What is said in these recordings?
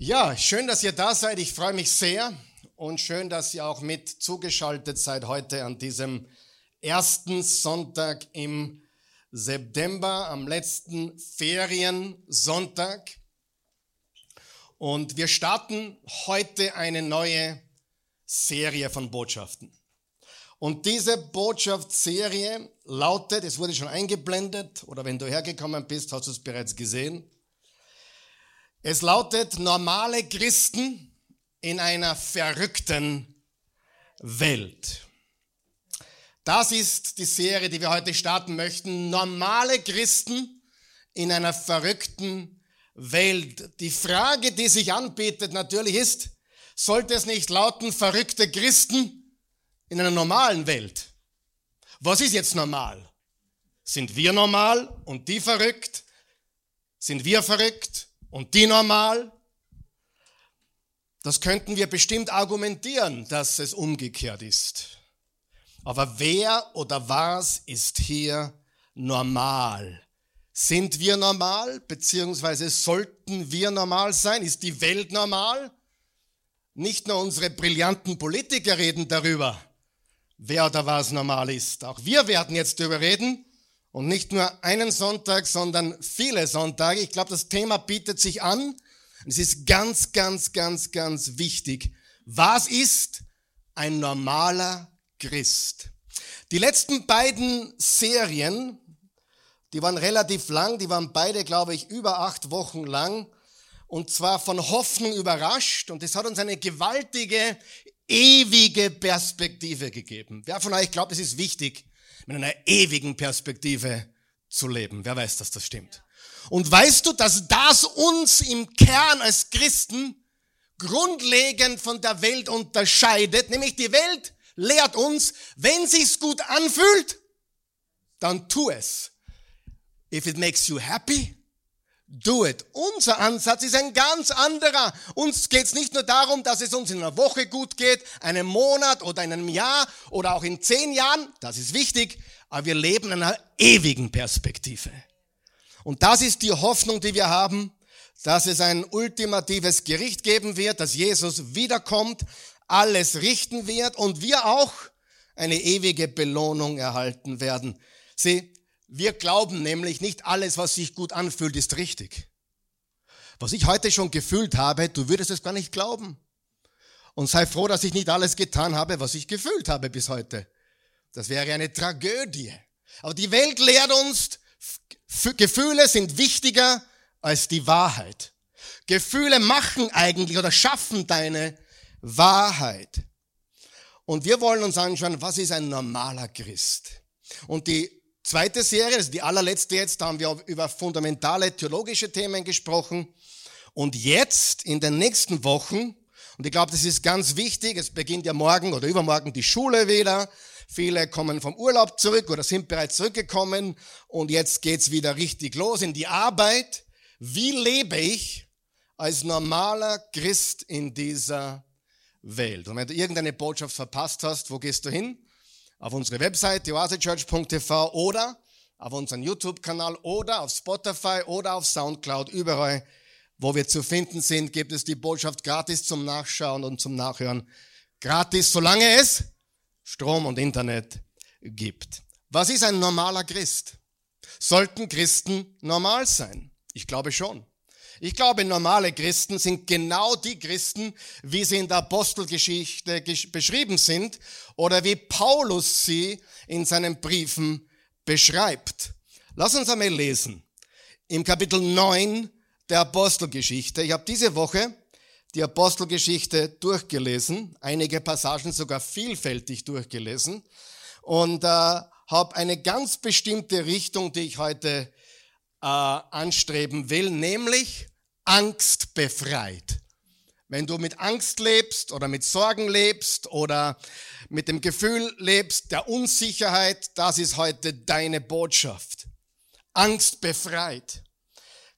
Ja, schön, dass ihr da seid. Ich freue mich sehr und schön, dass ihr auch mit zugeschaltet seid heute an diesem ersten Sonntag im September, am letzten Feriensonntag. Und wir starten heute eine neue Serie von Botschaften. Und diese Botschaftsserie lautet, es wurde schon eingeblendet, oder wenn du hergekommen bist, hast du es bereits gesehen, es lautet normale Christen in einer verrückten Welt. Das ist die Serie, die wir heute starten möchten. Normale Christen in einer verrückten Welt. Die Frage, die sich anbietet natürlich ist, sollte es nicht lauten, verrückte Christen in einer normalen Welt? Was ist jetzt normal? Sind wir normal und die verrückt? Sind wir verrückt und die normal? Das könnten wir bestimmt argumentieren, dass es umgekehrt ist. Aber wer oder was ist hier normal? Sind wir normal, beziehungsweise sollten wir normal sein? Ist die Welt normal? Nicht nur unsere brillanten Politiker reden darüber, wer oder was normal ist. Auch wir werden jetzt darüber reden, und nicht nur einen Sonntag, sondern viele Sonntage. Ich glaube, das Thema bietet sich an. Es ist ganz, ganz, ganz, ganz wichtig. Was ist ein normaler Christ? Die letzten beiden Serien, die waren relativ lang, die waren beide, glaube ich, über acht Wochen lang. Und zwar von Hoffnung überrascht. Und es hat uns eine gewaltige, ewige Perspektive gegeben. Wer von euch glaubt, es ist wichtig, mit einer ewigen Perspektive zu leben. Wer weiß, dass das stimmt? Und weißt du, dass das uns im Kern als Christen grundlegend von der Welt unterscheidet? Nämlich die Welt lehrt uns, wenn sich's gut anfühlt, dann tu es. If it makes you happy, do it. Unser Ansatz ist ein ganz anderer. Uns geht es nicht nur darum, dass es uns in einer Woche gut geht, einem Monat oder in einem Jahr oder auch in zehn Jahren. Das ist wichtig. Aber wir leben in einer ewigen Perspektive. Und das ist die Hoffnung, die wir haben, dass es ein ultimatives Gericht geben wird, dass Jesus wiederkommt, alles richten wird und wir auch eine ewige Belohnung erhalten werden. Sieh, wir glauben nämlich, nicht alles, was sich gut anfühlt, ist richtig. Was ich heute schon gefühlt habe, du würdest es gar nicht glauben. Und sei froh, dass ich nicht alles getan habe, was ich gefühlt habe bis heute. Das wäre eine Tragödie. Aber die Welt lehrt uns, Gefühle sind wichtiger als die Wahrheit. Gefühle machen eigentlich oder schaffen deine Wahrheit. Und wir wollen uns anschauen, was ist ein normaler Christ? Und die Zweite Serie, ist die allerletzte jetzt, da haben wir über fundamentale theologische Themen gesprochen. Und jetzt, in den nächsten Wochen, und ich glaube, das ist ganz wichtig, es beginnt ja morgen oder übermorgen die Schule wieder. Viele kommen vom Urlaub zurück oder sind bereits zurückgekommen und jetzt geht's wieder richtig los in die Arbeit. Wie lebe ich als normaler Christ in dieser Welt? Und wenn du irgendeine Botschaft verpasst hast, wo gehst du hin? Auf unsere Website oasechurch.tv oder auf unseren YouTube-Kanal oder auf Spotify oder auf Soundcloud, überall, wo wir zu finden sind, gibt es die Botschaft gratis zum Nachschauen und zum Nachhören. Gratis, solange es Strom und Internet gibt. Was ist ein normaler Christ? Sollten Christen normal sein? Ich glaube schon. Ich glaube, normale Christen sind genau die Christen, wie sie in der Apostelgeschichte beschrieben sind oder wie Paulus sie in seinen Briefen beschreibt. Lass uns einmal lesen. Im Kapitel 9 der Apostelgeschichte. Ich habe diese Woche die Apostelgeschichte durchgelesen, einige Passagen sogar vielfältig durchgelesen und äh, habe eine ganz bestimmte Richtung, die ich heute äh, anstreben will, nämlich angstbefreit. Wenn du mit Angst lebst oder mit Sorgen lebst oder mit dem Gefühl lebst der Unsicherheit, das ist heute deine Botschaft. Angstbefreit.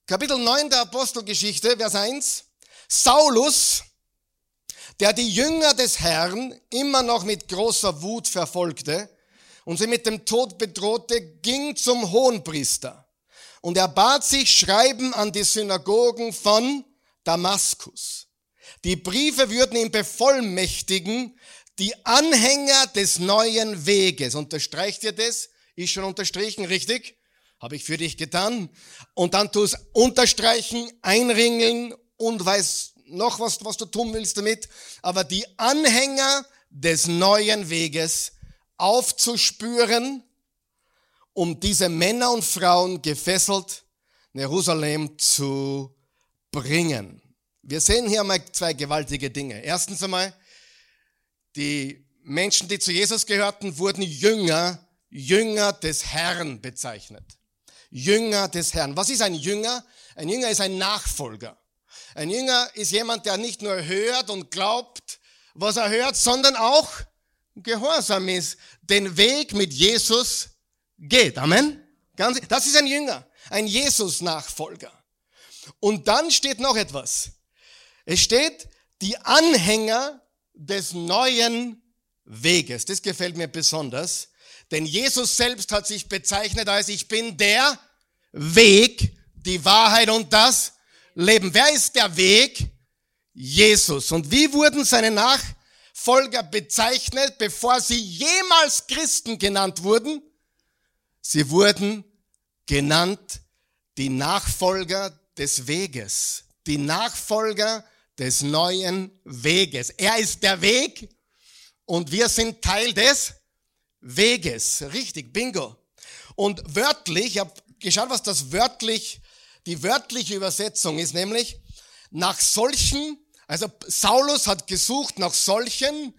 Kapitel 9 der Apostelgeschichte, Vers 1. Saulus, der die Jünger des Herrn immer noch mit großer Wut verfolgte und sie mit dem Tod bedrohte, ging zum Hohenpriester und er bat sich Schreiben an die Synagogen von Damaskus. Die Briefe würden ihn bevollmächtigen, die Anhänger des neuen Weges. Unterstreicht ihr das? Ist schon unterstrichen, richtig? Habe ich für dich getan. Und dann tu es unterstreichen, einringeln und weiß noch was, was du tun willst damit. Aber die Anhänger des neuen Weges aufzuspüren, um diese Männer und Frauen gefesselt Jerusalem zu bringen. Wir sehen hier mal zwei gewaltige Dinge. Erstens einmal, die Menschen, die zu Jesus gehörten, wurden Jünger, Jünger des Herrn bezeichnet. Jünger des Herrn. Was ist ein Jünger? Ein Jünger ist ein Nachfolger. Ein Jünger ist jemand, der nicht nur hört und glaubt, was er hört, sondern auch gehorsam ist, den Weg mit Jesus geht. Amen. Das ist ein Jünger, ein Jesus-Nachfolger. Und dann steht noch etwas. Es steht, die Anhänger des neuen Weges. Das gefällt mir besonders. Denn Jesus selbst hat sich bezeichnet als ich bin der Weg, die Wahrheit und das Leben. Wer ist der Weg? Jesus. Und wie wurden seine Nachfolger bezeichnet, bevor sie jemals Christen genannt wurden? Sie wurden genannt die Nachfolger des Weges, die Nachfolger des neuen Weges. Er ist der Weg und wir sind Teil des Weges. Richtig, bingo. Und wörtlich, ich habe geschaut, was das wörtlich, die wörtliche Übersetzung ist, nämlich nach solchen, also Saulus hat gesucht nach solchen,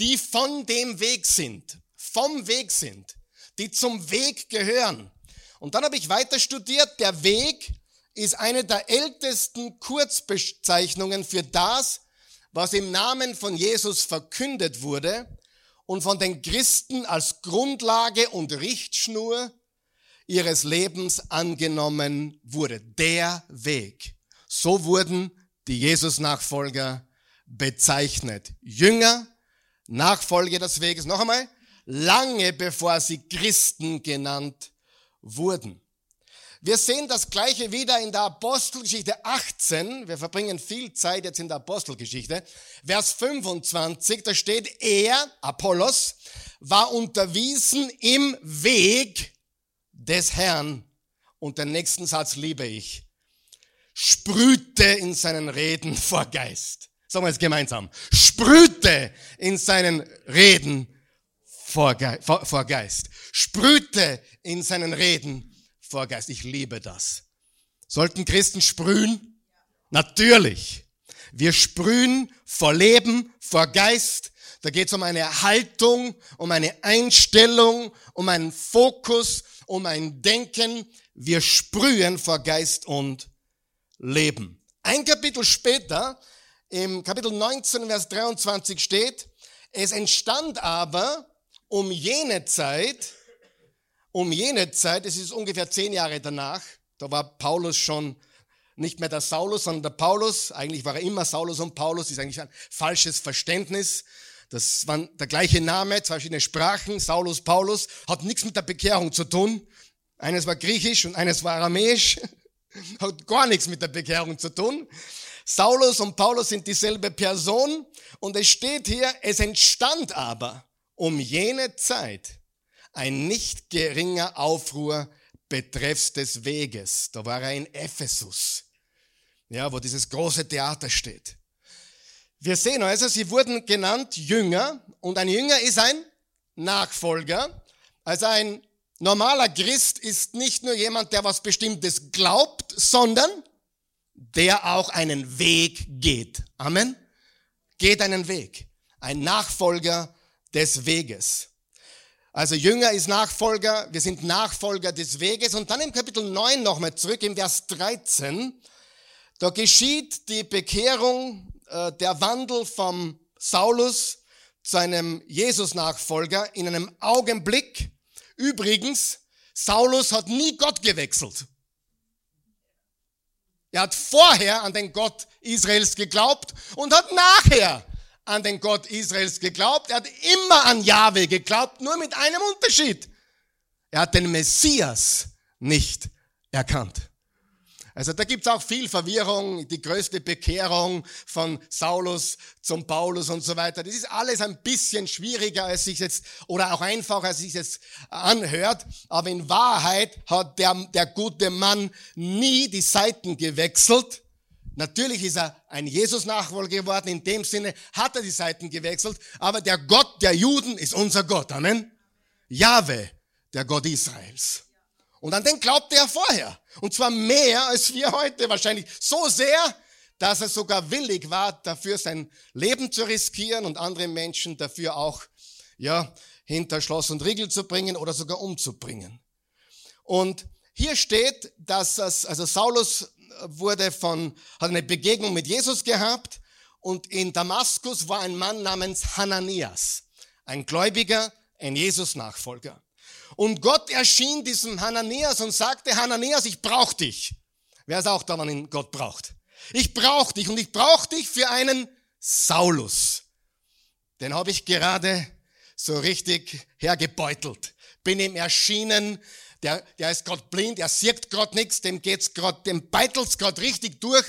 die von dem Weg sind, vom Weg sind, die zum Weg gehören. Und dann habe ich weiter studiert, der Weg ist eine der ältesten Kurzbezeichnungen für das, was im Namen von Jesus verkündet wurde und von den Christen als Grundlage und Richtschnur ihres Lebens angenommen wurde. Der Weg. So wurden die Jesus-Nachfolger bezeichnet. Jünger, Nachfolger des Weges. Noch einmal, lange bevor sie Christen genannt wurden. Wir sehen das Gleiche wieder in der Apostelgeschichte 18. Wir verbringen viel Zeit jetzt in der Apostelgeschichte. Vers 25, da steht, er, Apollos, war unterwiesen im Weg des Herrn. Und den nächsten Satz liebe ich. Sprühte in seinen Reden vor Geist. Sagen wir es gemeinsam. Sprühte in seinen Reden vor, Ge vor, vor Geist. Sprühte in seinen Reden vor Geist. Ich liebe das. Sollten Christen sprühen? Natürlich. Wir sprühen vor Leben, vor Geist. Da geht es um eine Haltung, um eine Einstellung, um einen Fokus, um ein Denken. Wir sprühen vor Geist und Leben. Ein Kapitel später, im Kapitel 19, Vers 23 steht, es entstand aber um jene Zeit, um jene Zeit, es ist ungefähr zehn Jahre danach, da war Paulus schon nicht mehr der Saulus, sondern der Paulus. Eigentlich war er immer Saulus und Paulus, ist eigentlich ein falsches Verständnis. Das waren der gleiche Name, zwei verschiedene Sprachen, Saulus, Paulus, hat nichts mit der Bekehrung zu tun. Eines war griechisch und eines war aramäisch, hat gar nichts mit der Bekehrung zu tun. Saulus und Paulus sind dieselbe Person und es steht hier, es entstand aber um jene Zeit ein nicht geringer Aufruhr betreffs des Weges. Da war er in Ephesus, ja, wo dieses große Theater steht. Wir sehen also, sie wurden genannt Jünger und ein Jünger ist ein Nachfolger. Also ein normaler Christ ist nicht nur jemand, der was Bestimmtes glaubt, sondern der auch einen Weg geht. Amen. Geht einen Weg. Ein Nachfolger des Weges. Also Jünger ist Nachfolger, wir sind Nachfolger des Weges. Und dann im Kapitel 9 nochmal zurück, im Vers 13, da geschieht die Bekehrung, äh, der Wandel vom Saulus zu einem Jesus-Nachfolger in einem Augenblick. Übrigens, Saulus hat nie Gott gewechselt. Er hat vorher an den Gott Israels geglaubt und hat nachher an den Gott Israels geglaubt. Er hat immer an Jahwe geglaubt, nur mit einem Unterschied. Er hat den Messias nicht erkannt. Also da gibt's auch viel Verwirrung, die größte Bekehrung von Saulus zum Paulus und so weiter. Das ist alles ein bisschen schwieriger, als sich jetzt, oder auch einfacher, als sich jetzt anhört. Aber in Wahrheit hat der, der gute Mann nie die Seiten gewechselt. Natürlich ist er ein Jesus-Nachfolger geworden. In dem Sinne hat er die Seiten gewechselt. Aber der Gott der Juden ist unser Gott. Amen. Jahwe, der Gott Israels. Und an den glaubte er vorher. Und zwar mehr als wir heute wahrscheinlich. So sehr, dass er sogar willig war, dafür sein Leben zu riskieren und andere Menschen dafür auch, ja, hinter Schloss und Riegel zu bringen oder sogar umzubringen. Und hier steht, dass es, also Saulus wurde von, hat eine Begegnung mit Jesus gehabt und in Damaskus war ein Mann namens Hananias, ein Gläubiger, ein Jesus-Nachfolger. Und Gott erschien diesem Hananias und sagte, Hananias, ich brauche dich. Wer ist auch da, wenn ihn Gott braucht? Ich brauche dich und ich brauche dich für einen Saulus. Den habe ich gerade so richtig hergebeutelt. Bin ihm erschienen, der, der ist gerade blind, er sieht gerade nichts, dem geht's gerade, dem beitelt's gerade richtig durch.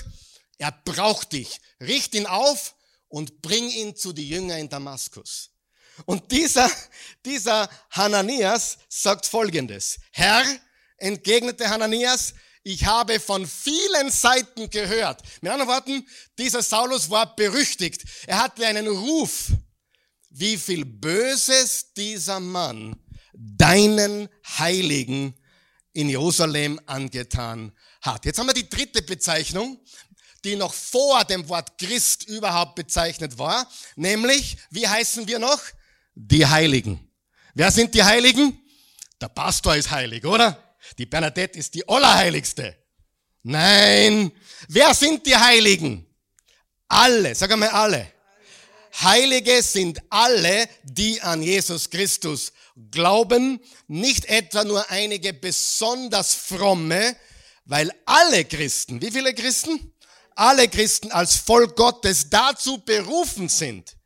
Er braucht dich. Richt ihn auf und bring ihn zu die Jünger in Damaskus. Und dieser, dieser Hananias sagt Folgendes. Herr, entgegnete Hananias, ich habe von vielen Seiten gehört. Mit anderen Worten, dieser Saulus war berüchtigt. Er hatte einen Ruf, wie viel Böses dieser Mann deinen Heiligen in Jerusalem angetan hat. Jetzt haben wir die dritte Bezeichnung, die noch vor dem Wort Christ überhaupt bezeichnet war, nämlich, wie heißen wir noch? die Heiligen. Wer sind die Heiligen? Der Pastor ist heilig, oder? Die Bernadette ist die Allerheiligste. Nein. Wer sind die Heiligen? Alle. Sag einmal alle. Heilige sind alle, die an Jesus Christus glauben, nicht etwa nur einige besonders fromme, weil alle Christen, wie viele Christen? Alle Christen als Volk Gottes dazu berufen sind,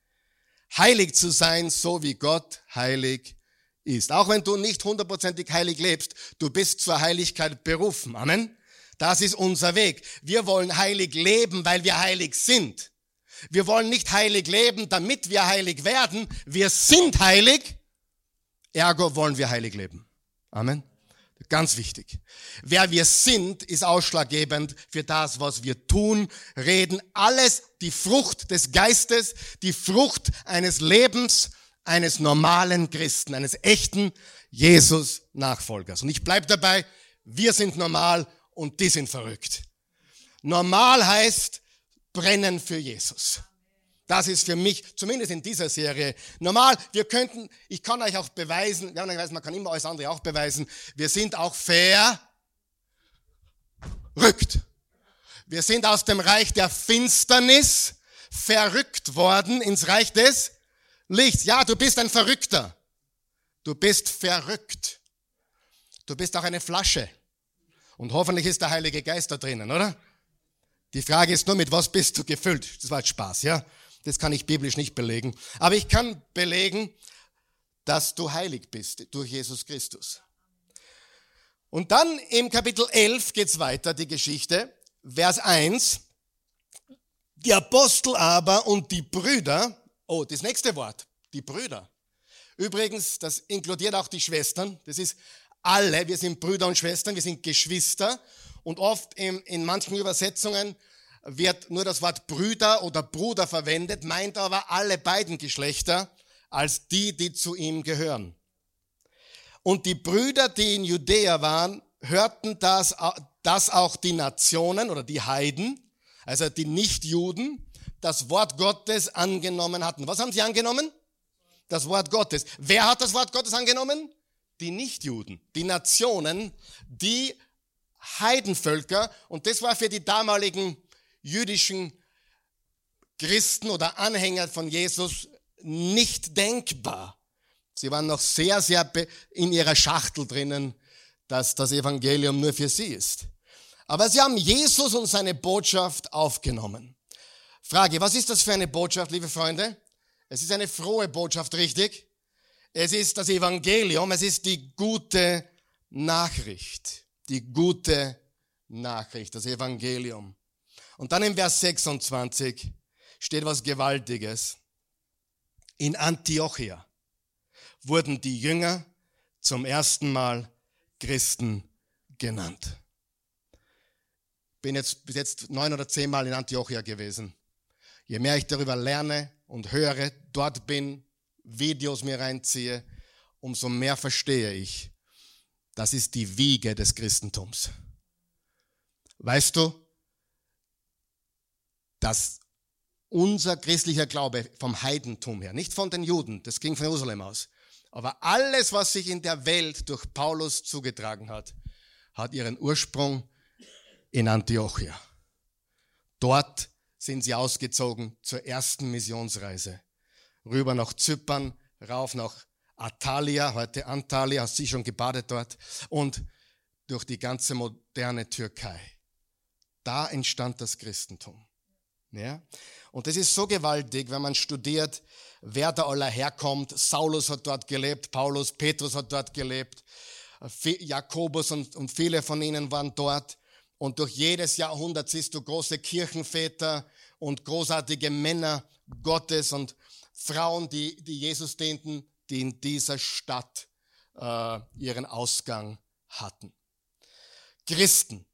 heilig zu sein, so wie Gott heilig ist. Auch wenn du nicht hundertprozentig heilig lebst, du bist zur Heiligkeit berufen. Amen. Das ist unser Weg. Wir wollen heilig leben, weil wir heilig sind. Wir wollen nicht heilig leben, damit wir heilig werden. Wir sind heilig, ergo wollen wir heilig leben. Amen. Ganz wichtig. Wer wir sind, ist ausschlaggebend für das, was wir tun, reden. Alles die Frucht des Geistes, die Frucht eines Lebens, eines normalen Christen, eines echten Jesus-Nachfolgers. Und ich bleibe dabei, wir sind normal und die sind verrückt. Normal heißt brennen für Jesus. Das ist für mich, zumindest in dieser Serie, normal. Wir könnten, ich kann euch auch beweisen, ja, ich weiß, man kann immer alles andere auch beweisen, wir sind auch verrückt. Wir sind aus dem Reich der Finsternis verrückt worden ins Reich des Lichts. Ja, du bist ein Verrückter. Du bist verrückt. Du bist auch eine Flasche. Und hoffentlich ist der Heilige Geist da drinnen, oder? Die Frage ist nur, mit was bist du gefüllt? Das war jetzt Spaß, ja? Das kann ich biblisch nicht belegen. Aber ich kann belegen, dass du heilig bist durch Jesus Christus. Und dann im Kapitel 11 geht's weiter, die Geschichte. Vers 1. Die Apostel aber und die Brüder, oh, das nächste Wort, die Brüder. Übrigens, das inkludiert auch die Schwestern. Das ist alle, wir sind Brüder und Schwestern, wir sind Geschwister. Und oft in, in manchen Übersetzungen wird nur das Wort Brüder oder Bruder verwendet, meint aber alle beiden Geschlechter als die, die zu ihm gehören. Und die Brüder, die in Judäa waren, hörten das, dass auch die Nationen oder die Heiden, also die Nichtjuden, das Wort Gottes angenommen hatten. Was haben sie angenommen? Das Wort Gottes. Wer hat das Wort Gottes angenommen? Die Nichtjuden, die Nationen, die Heidenvölker. Und das war für die damaligen jüdischen Christen oder Anhänger von Jesus nicht denkbar. Sie waren noch sehr, sehr in ihrer Schachtel drinnen, dass das Evangelium nur für sie ist. Aber sie haben Jesus und seine Botschaft aufgenommen. Frage, was ist das für eine Botschaft, liebe Freunde? Es ist eine frohe Botschaft, richtig? Es ist das Evangelium, es ist die gute Nachricht. Die gute Nachricht, das Evangelium. Und dann im Vers 26 steht was Gewaltiges. In Antiochia wurden die Jünger zum ersten Mal Christen genannt. Bin jetzt bis jetzt neun oder zehn Mal in Antiochia gewesen. Je mehr ich darüber lerne und höre, dort bin, Videos mir reinziehe, umso mehr verstehe ich, das ist die Wiege des Christentums. Weißt du, dass unser christlicher Glaube vom Heidentum her, nicht von den Juden, das ging von Jerusalem aus, aber alles, was sich in der Welt durch Paulus zugetragen hat, hat ihren Ursprung in Antiochia. Dort sind sie ausgezogen zur ersten Missionsreise. Rüber nach Zypern, rauf nach Atalia, heute Antalya, hast sie schon gebadet dort, und durch die ganze moderne Türkei. Da entstand das Christentum. Ja? Und das ist so gewaltig, wenn man studiert, wer da aller herkommt. Saulus hat dort gelebt, Paulus, Petrus hat dort gelebt, Jakobus und, und viele von ihnen waren dort. Und durch jedes Jahrhundert siehst du große Kirchenväter und großartige Männer Gottes und Frauen, die, die Jesus dienten, die in dieser Stadt äh, ihren Ausgang hatten. Christen.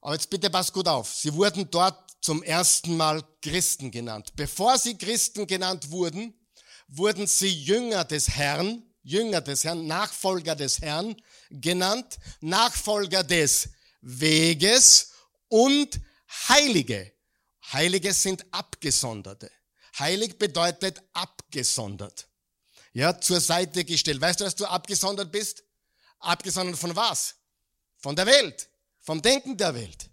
Aber jetzt bitte pass gut auf. Sie wurden dort zum ersten Mal Christen genannt. Bevor sie Christen genannt wurden, wurden sie Jünger des Herrn, Jünger des Herrn, Nachfolger des Herrn genannt, Nachfolger des Weges und Heilige. Heilige sind Abgesonderte. Heilig bedeutet abgesondert. Ja, zur Seite gestellt. Weißt du, dass du abgesondert bist? Abgesondert von was? Von der Welt. Vom Denken der Welt.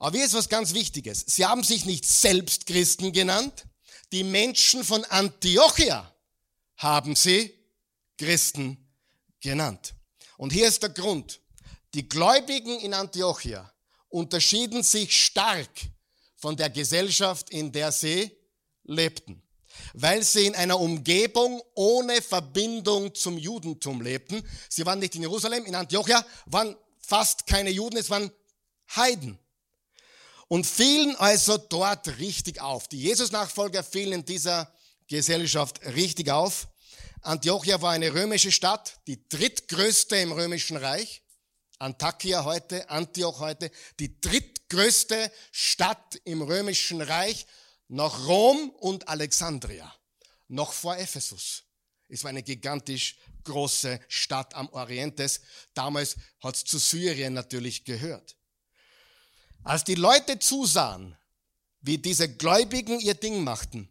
Aber hier ist was ganz Wichtiges. Sie haben sich nicht selbst Christen genannt. Die Menschen von Antiochia haben sie Christen genannt. Und hier ist der Grund. Die Gläubigen in Antiochia unterschieden sich stark von der Gesellschaft, in der sie lebten. Weil sie in einer Umgebung ohne Verbindung zum Judentum lebten. Sie waren nicht in Jerusalem, in Antiochia waren fast keine Juden, es waren Heiden und fielen also dort richtig auf. Die Jesus-Nachfolger fielen in dieser Gesellschaft richtig auf. Antiochia war eine römische Stadt, die drittgrößte im römischen Reich. Antakya heute, Antioch heute, die drittgrößte Stadt im römischen Reich nach Rom und Alexandria, noch vor Ephesus. Es war eine gigantisch große Stadt am Orientes. Damals hat es zu Syrien natürlich gehört. Als die Leute zusahen, wie diese Gläubigen ihr Ding machten,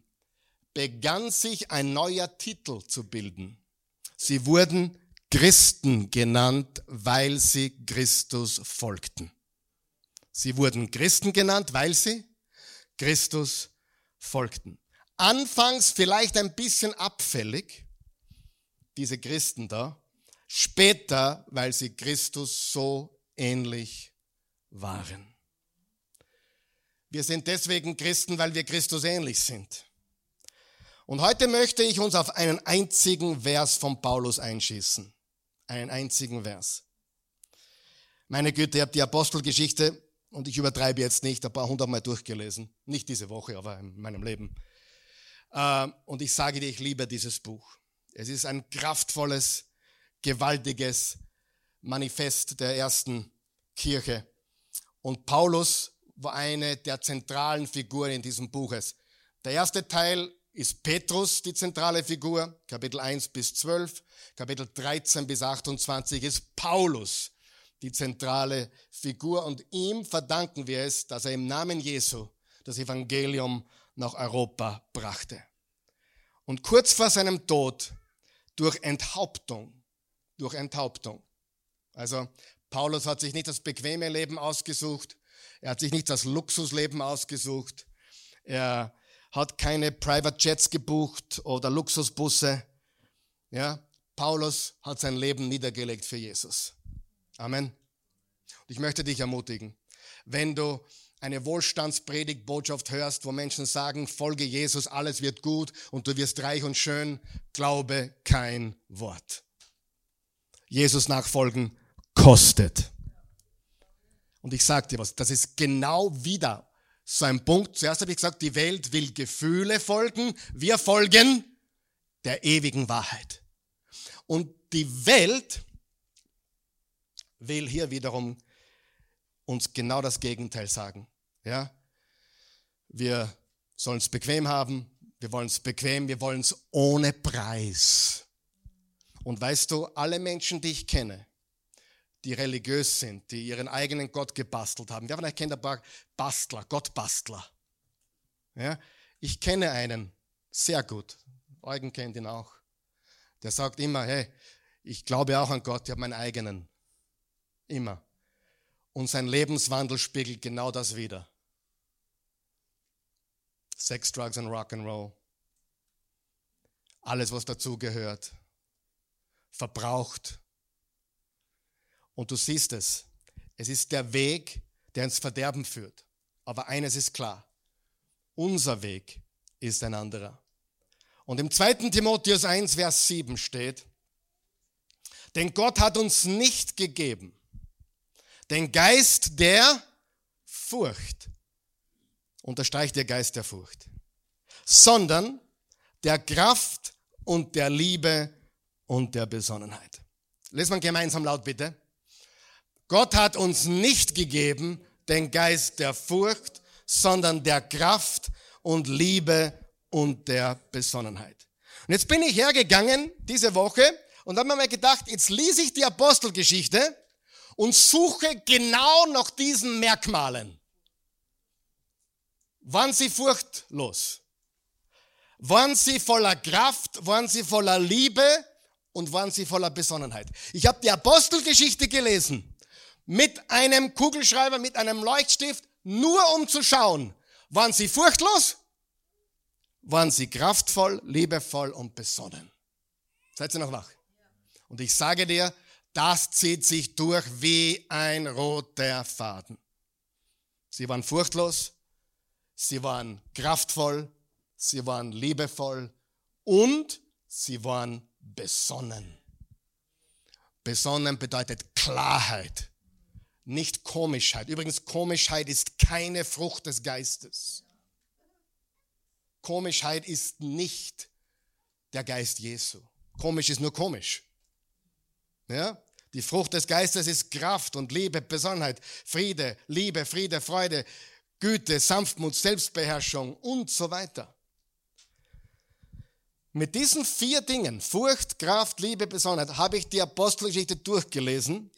begann sich ein neuer Titel zu bilden. Sie wurden Christen genannt, weil sie Christus folgten. Sie wurden Christen genannt, weil sie Christus folgten. Anfangs vielleicht ein bisschen abfällig, diese Christen da, später, weil sie Christus so ähnlich waren. Wir sind deswegen Christen, weil wir Christus ähnlich sind. Und heute möchte ich uns auf einen einzigen Vers von Paulus einschießen. Einen einzigen Vers. Meine Güte, ihr habt die Apostelgeschichte, und ich übertreibe jetzt nicht, ein paar hundertmal durchgelesen. Nicht diese Woche, aber in meinem Leben. Äh, und ich sage dir, ich liebe dieses Buch. Es ist ein kraftvolles, gewaltiges Manifest der ersten Kirche. Und Paulus war eine der zentralen Figuren in diesem Buches. Der erste Teil ist Petrus, die zentrale Figur, Kapitel 1 bis 12. Kapitel 13 bis 28 ist Paulus, die zentrale Figur. Und ihm verdanken wir es, dass er im Namen Jesu das Evangelium nach Europa brachte. Und kurz vor seinem Tod durch Enthauptung, durch Enthauptung. Also Paulus hat sich nicht das bequeme Leben ausgesucht, er hat sich nicht das Luxusleben ausgesucht. Er hat keine Private Jets gebucht oder Luxusbusse. Ja, Paulus hat sein Leben niedergelegt für Jesus. Amen. Und ich möchte dich ermutigen, wenn du eine Wohlstandspredigtbotschaft hörst, wo Menschen sagen, folge Jesus, alles wird gut und du wirst reich und schön, glaube kein Wort. Jesus nachfolgen kostet. Und ich sage dir was, das ist genau wieder so ein Punkt. Zuerst habe ich gesagt, die Welt will Gefühle folgen. Wir folgen der ewigen Wahrheit. Und die Welt will hier wiederum uns genau das Gegenteil sagen. Ja? Wir sollen es bequem haben, wir wollen es bequem, wir wollen es ohne Preis. Und weißt du, alle Menschen, die ich kenne, die religiös sind, die ihren eigenen Gott gebastelt haben. Wir haben vielleicht kennt ein paar Bastler, Gottbastler. Ja? Ich kenne einen sehr gut. Eugen kennt ihn auch. Der sagt immer, hey, ich glaube auch an Gott, ich habe meinen eigenen. Immer. Und sein Lebenswandel spiegelt genau das wider. Sex, Drugs und Rock'n'Roll. Alles, was dazugehört. Verbraucht. Und du siehst es. Es ist der Weg, der ins Verderben führt. Aber eines ist klar. Unser Weg ist ein anderer. Und im 2. Timotheus 1, Vers 7 steht, denn Gott hat uns nicht gegeben den Geist der Furcht, unterstreicht der Geist der Furcht, sondern der Kraft und der Liebe und der Besonnenheit. Lesen wir gemeinsam laut bitte. Gott hat uns nicht gegeben den Geist der Furcht, sondern der Kraft und Liebe und der Besonnenheit. Und jetzt bin ich hergegangen diese Woche und habe mir mal gedacht, jetzt lese ich die Apostelgeschichte und suche genau nach diesen Merkmalen. Waren sie furchtlos? Waren sie voller Kraft? Waren sie voller Liebe? Und waren sie voller Besonnenheit? Ich habe die Apostelgeschichte gelesen mit einem Kugelschreiber, mit einem Leuchtstift, nur um zu schauen, waren sie furchtlos? Waren sie kraftvoll, liebevoll und besonnen? Seid ihr noch wach? Und ich sage dir, das zieht sich durch wie ein roter Faden. Sie waren furchtlos, sie waren kraftvoll, sie waren liebevoll und sie waren besonnen. Besonnen bedeutet Klarheit, nicht Komischheit. Übrigens, Komischheit ist keine Frucht des Geistes. Komischheit ist nicht der Geist Jesu. Komisch ist nur komisch. Ja? Die Frucht des Geistes ist Kraft und Liebe, Besonnenheit, Friede, Liebe, Friede, Freude, Güte, Sanftmut, Selbstbeherrschung und so weiter. Mit diesen vier Dingen, Furcht, Kraft, Liebe, Besonnenheit, habe ich die Apostelgeschichte durchgelesen,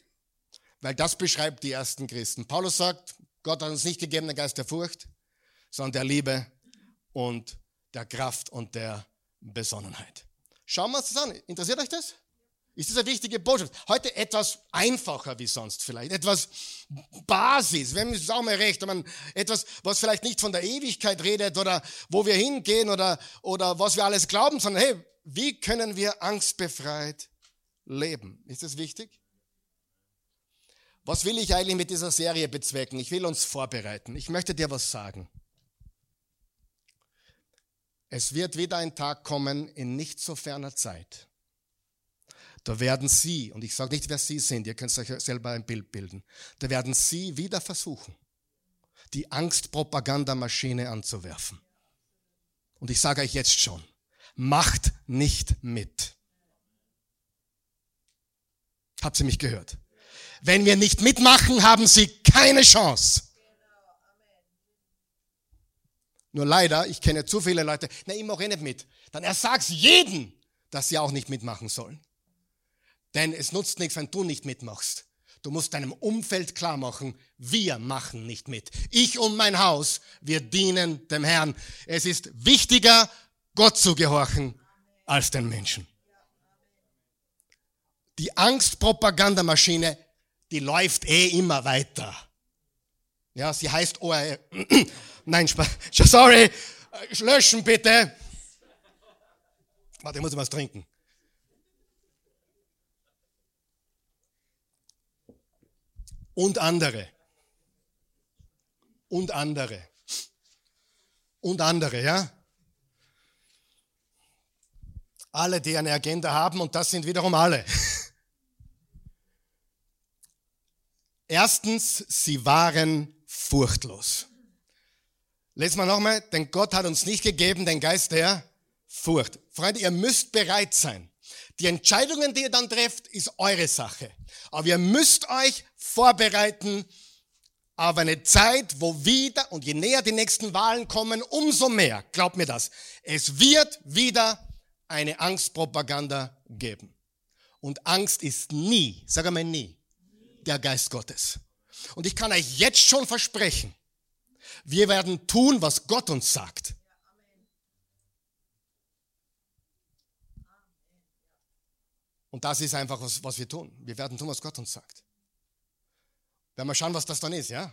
weil das beschreibt die ersten Christen. Paulus sagt, Gott hat uns nicht gegeben den Geist der Furcht, sondern der Liebe und der Kraft und der Besonnenheit. Schauen wir uns das an. Interessiert euch das? Ist das eine wichtige Botschaft? Heute etwas einfacher wie sonst vielleicht. Etwas Basis. Haben es auch mal recht. Man, etwas, was vielleicht nicht von der Ewigkeit redet oder wo wir hingehen oder, oder was wir alles glauben, sondern hey, wie können wir angstbefreit leben? Ist das wichtig? Was will ich eigentlich mit dieser Serie bezwecken? Ich will uns vorbereiten. Ich möchte dir was sagen. Es wird wieder ein Tag kommen in nicht so ferner Zeit da werden Sie, und ich sage nicht, wer Sie sind, ihr könnt euch selber ein Bild bilden, da werden Sie wieder versuchen, die Angstpropagandamaschine anzuwerfen. Und ich sage euch jetzt schon, macht nicht mit. Habt Sie mich gehört? Wenn wir nicht mitmachen, haben Sie keine Chance. Nur leider, ich kenne zu viele Leute, na, ich mache eh nicht mit. Dann ersag's jeden, dass sie auch nicht mitmachen sollen. Denn es nutzt nichts, wenn du nicht mitmachst. Du musst deinem Umfeld klar machen, wir machen nicht mit. Ich und mein Haus, wir dienen dem Herrn. Es ist wichtiger, Gott zu gehorchen, als den Menschen. Die Angstpropagandamaschine, die läuft eh immer weiter. Ja, sie heißt ORF. Nein, sorry, löschen bitte. Warte, ich muss was trinken. Und andere. Und andere. Und andere, ja? Alle, die eine Agenda haben, und das sind wiederum alle. Erstens, sie waren furchtlos. Lesen wir nochmal, denn Gott hat uns nicht gegeben den Geist der Furcht. Freunde, ihr müsst bereit sein. Die Entscheidungen, die ihr dann trefft, ist eure Sache. Aber ihr müsst euch vorbereiten auf eine Zeit, wo wieder, und je näher die nächsten Wahlen kommen, umso mehr, glaubt mir das, es wird wieder eine Angstpropaganda geben. Und Angst ist nie, sag einmal nie, der Geist Gottes. Und ich kann euch jetzt schon versprechen, wir werden tun, was Gott uns sagt. Und das ist einfach, was, was wir tun. Wir werden tun, was Gott uns sagt. Wir werden mal schauen, was das dann ist, ja?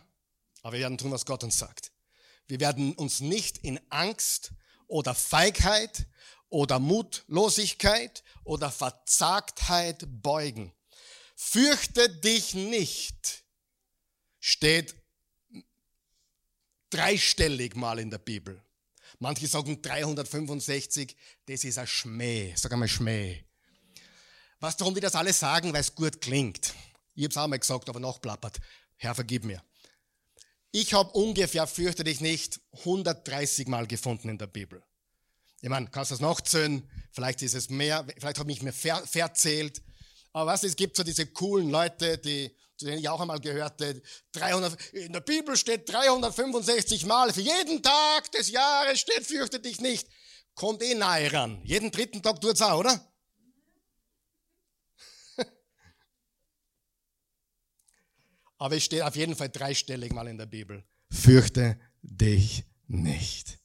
Aber wir werden tun, was Gott uns sagt. Wir werden uns nicht in Angst oder Feigheit oder Mutlosigkeit oder Verzagtheit beugen. Fürchte dich nicht, steht dreistellig mal in der Bibel. Manche sagen 365, das ist ein Schmäh. Sag einmal Schmäh. Was darum die das alle sagen, weil es gut klingt. Ich habe es auch mal gesagt, aber noch plappert. Herr, vergib mir. Ich habe ungefähr, fürchte dich nicht, 130 Mal gefunden in der Bibel. Ich meine, kannst du das nachzählen? Vielleicht ist es mehr, vielleicht habe ich mir ver verzählt. Aber was, es gibt so diese coolen Leute, die, zu denen ich auch einmal gehörte, 300, in der Bibel steht 365 Mal, für jeden Tag des Jahres steht, fürchte dich nicht. Kommt eh nahe ran. Jeden dritten Tag tut's auch, oder? Aber es steht auf jeden Fall dreistellig mal in der Bibel. Fürchte dich nicht.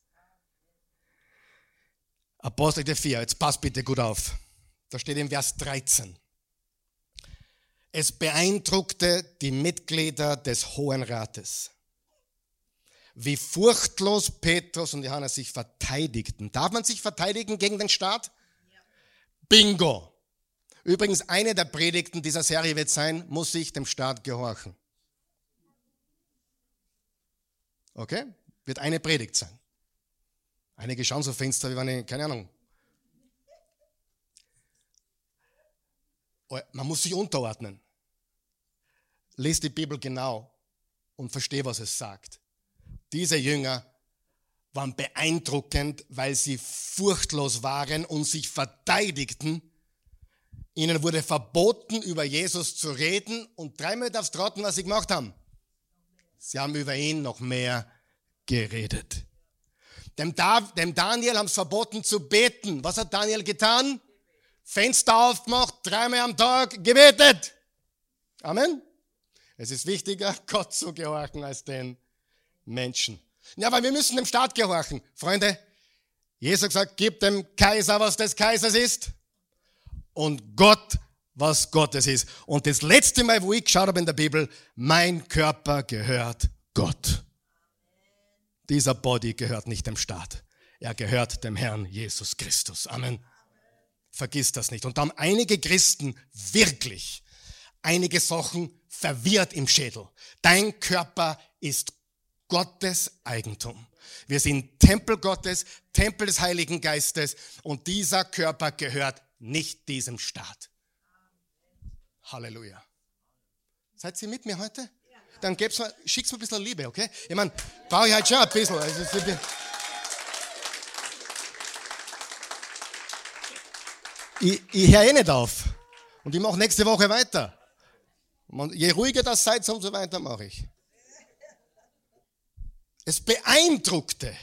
Apostel 4, jetzt passt bitte gut auf. Da steht im Vers 13. Es beeindruckte die Mitglieder des Hohen Rates, wie furchtlos Petrus und Johannes sich verteidigten. Darf man sich verteidigen gegen den Staat? Bingo! Übrigens, eine der Predigten dieser Serie wird sein, muss ich dem Staat gehorchen. Okay? Wird eine Predigt sein. Einige schauen so finster, wie wenn ich, keine Ahnung. Oh, man muss sich unterordnen. Lies die Bibel genau und verstehe, was es sagt. Diese Jünger waren beeindruckend, weil sie furchtlos waren und sich verteidigten. Ihnen wurde verboten, über Jesus zu reden und dreimal darfst raten, was sie gemacht haben. Sie haben über ihn noch mehr geredet. Dem, Daniel haben es verboten zu beten. Was hat Daniel getan? Fenster aufgemacht, dreimal am Tag gebetet. Amen. Es ist wichtiger, Gott zu gehorchen als den Menschen. Ja, aber wir müssen dem Staat gehorchen. Freunde, Jesus gesagt, gib dem Kaiser, was des Kaisers ist. Und Gott was Gottes ist. Und das letzte Mal, wo ich geschaut habe in der Bibel, mein Körper gehört Gott. Dieser Body gehört nicht dem Staat. Er gehört dem Herrn Jesus Christus. Amen. Vergiss das nicht. Und da haben einige Christen wirklich einige Sachen verwirrt im Schädel. Dein Körper ist Gottes Eigentum. Wir sind Tempel Gottes, Tempel des Heiligen Geistes und dieser Körper gehört nicht diesem Staat. Halleluja. Seid ihr mit mir heute? Dann geb's mir, schick's mir ein bisschen Liebe, okay? Ich meine, brauche ich halt schon ein bisschen. Also, ich, ich höre eh nicht auf. Und ich mache nächste Woche weiter. Und je ruhiger das seid, umso weiter mache ich. Es beeindruckte,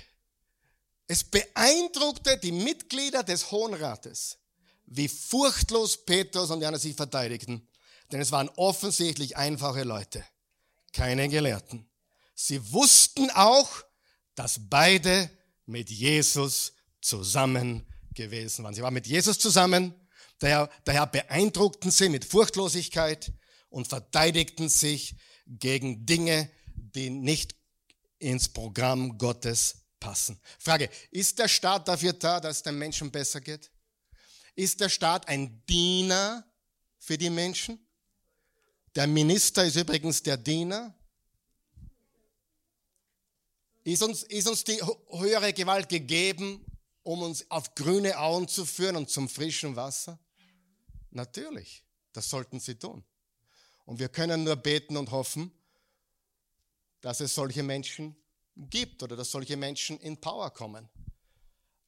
es beeindruckte die Mitglieder des Hohen Rates, wie furchtlos Petrus und Johannes sich verteidigten. Denn es waren offensichtlich einfache Leute, keine Gelehrten. Sie wussten auch, dass beide mit Jesus zusammen gewesen waren. Sie waren mit Jesus zusammen, daher, daher beeindruckten sie mit Furchtlosigkeit und verteidigten sich gegen Dinge, die nicht ins Programm Gottes passen. Frage, ist der Staat dafür da, dass es den Menschen besser geht? Ist der Staat ein Diener für die Menschen? Der Minister ist übrigens der Diener. Ist uns, ist uns die höhere Gewalt gegeben, um uns auf grüne Auen zu führen und zum frischen Wasser? Natürlich, das sollten sie tun. Und wir können nur beten und hoffen, dass es solche Menschen gibt oder dass solche Menschen in Power kommen.